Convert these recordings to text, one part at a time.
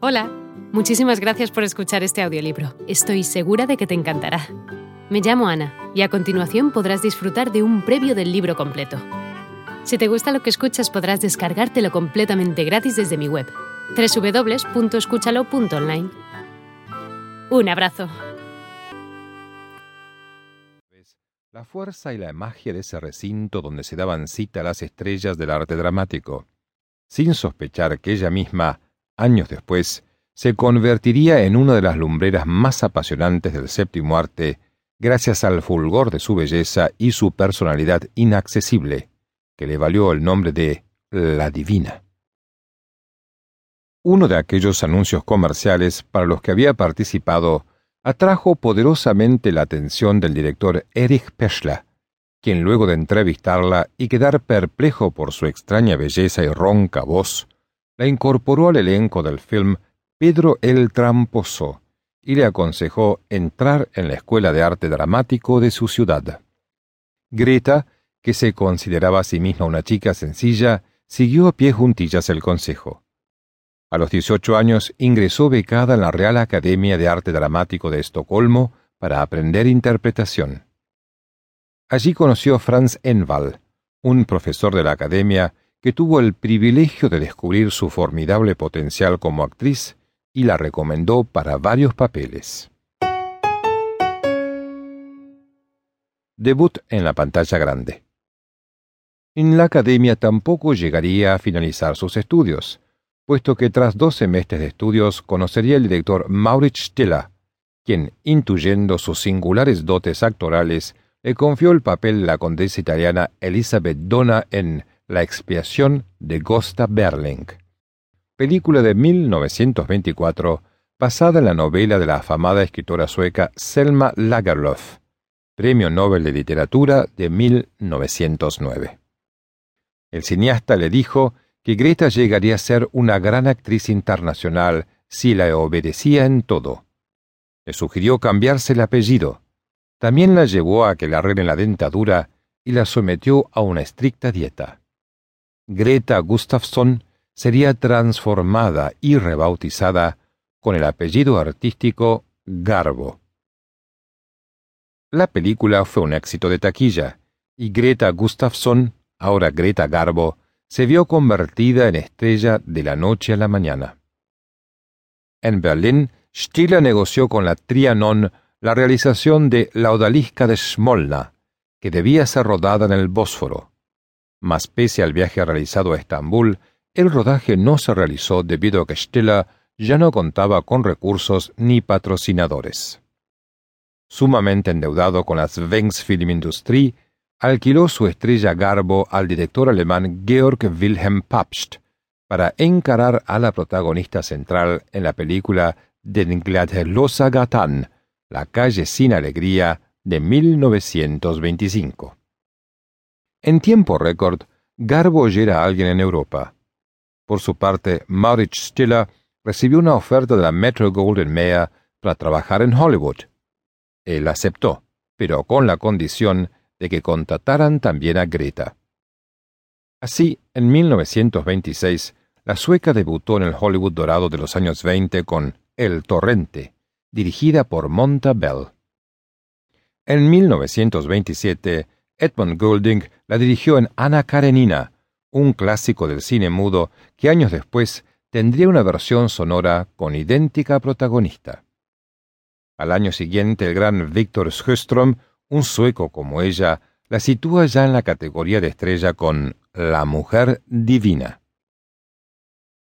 Hola, muchísimas gracias por escuchar este audiolibro. Estoy segura de que te encantará. Me llamo Ana y a continuación podrás disfrutar de un previo del libro completo. Si te gusta lo que escuchas podrás descargártelo completamente gratis desde mi web, www.escúchalo.online. Un abrazo. La fuerza y la magia de ese recinto donde se daban cita las estrellas del arte dramático, sin sospechar que ella misma, años después, se convertiría en una de las lumbreras más apasionantes del séptimo arte, gracias al fulgor de su belleza y su personalidad inaccesible, que le valió el nombre de la Divina. Uno de aquellos anuncios comerciales para los que había participado atrajo poderosamente la atención del director Erich Peschler, quien luego de entrevistarla y quedar perplejo por su extraña belleza y ronca voz, la incorporó al elenco del film Pedro el Tramposo y le aconsejó entrar en la Escuela de Arte Dramático de su ciudad. Greta, que se consideraba a sí misma una chica sencilla, siguió a pie juntillas el consejo. A los 18 años ingresó becada en la Real Academia de Arte Dramático de Estocolmo para aprender interpretación. Allí conoció a Franz Enval, un profesor de la academia que tuvo el privilegio de descubrir su formidable potencial como actriz y la recomendó para varios papeles. Debut en la pantalla grande. En la academia tampoco llegaría a finalizar sus estudios, puesto que tras dos semestres de estudios conocería el director Maurits Stiller, quien, intuyendo sus singulares dotes actorales, le confió el papel de la condesa italiana Elizabeth Donna en la expiación de Gosta Berling, película de 1924 basada en la novela de la afamada escritora sueca Selma Lagerlöf, Premio Nobel de Literatura de 1909. El cineasta le dijo que Greta llegaría a ser una gran actriz internacional si la obedecía en todo. Le sugirió cambiarse el apellido. También la llevó a que le arreglen la dentadura y la sometió a una estricta dieta. Greta Gustafsson sería transformada y rebautizada con el apellido artístico Garbo. La película fue un éxito de taquilla, y Greta Gustafsson, ahora Greta Garbo, se vio convertida en estrella de la noche a la mañana. En Berlín, Stiller negoció con la Trianon la realización de La odalisca de Smolna, que debía ser rodada en el Bósforo mas pese al viaje realizado a Estambul, el rodaje no se realizó debido a que Stella ya no contaba con recursos ni patrocinadores. Sumamente endeudado con la Film alquiló su estrella Garbo al director alemán Georg Wilhelm Papst para encarar a la protagonista central en la película Den Glattelosa Gatan, La calle sin alegría, de 1925. En tiempo récord, Garbo ya era alguien en Europa. Por su parte, Maurits Stiller recibió una oferta de la Metro Golden Mayer para trabajar en Hollywood. Él aceptó, pero con la condición de que contrataran también a Greta. Así, en 1926, la sueca debutó en el Hollywood dorado de los años 20 con El Torrente, dirigida por Monta Bell. En 1927, Edmund Goulding la dirigió en Ana Karenina, un clásico del cine mudo que años después tendría una versión sonora con idéntica protagonista. Al año siguiente, el gran Victor Sjöström, un sueco como ella, la sitúa ya en la categoría de estrella con La Mujer Divina.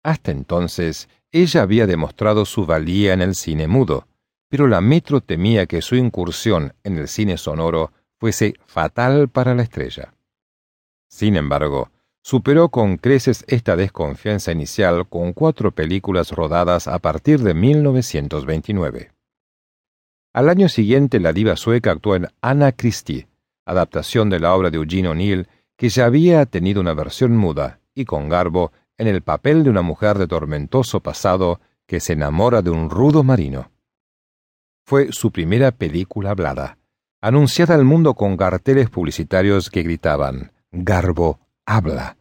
Hasta entonces, ella había demostrado su valía en el cine mudo, pero la Metro temía que su incursión en el cine sonoro fuese fatal para la estrella. Sin embargo, superó con creces esta desconfianza inicial con cuatro películas rodadas a partir de 1929. Al año siguiente, la diva sueca actuó en Anna Christie, adaptación de la obra de Eugene O'Neill, que ya había tenido una versión muda, y con garbo, en el papel de una mujer de tormentoso pasado que se enamora de un rudo marino. Fue su primera película hablada, anunciada al mundo con carteles publicitarios que gritaban Garbo habla.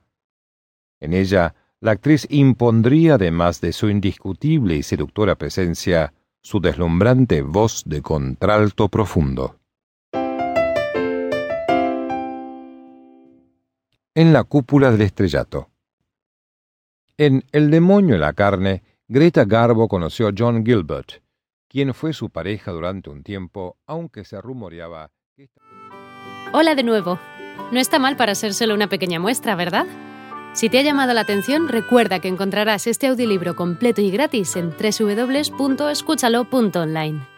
En ella, la actriz impondría, además de su indiscutible y seductora presencia, su deslumbrante voz de contralto profundo. En la cúpula del estrellato. En El demonio en la carne, Greta Garbo conoció a John Gilbert, quien fue su pareja durante un tiempo, aunque se rumoreaba. Hola de nuevo. No está mal para ser solo una pequeña muestra, ¿verdad? Si te ha llamado la atención, recuerda que encontrarás este audiolibro completo y gratis en www.escúchalo.online.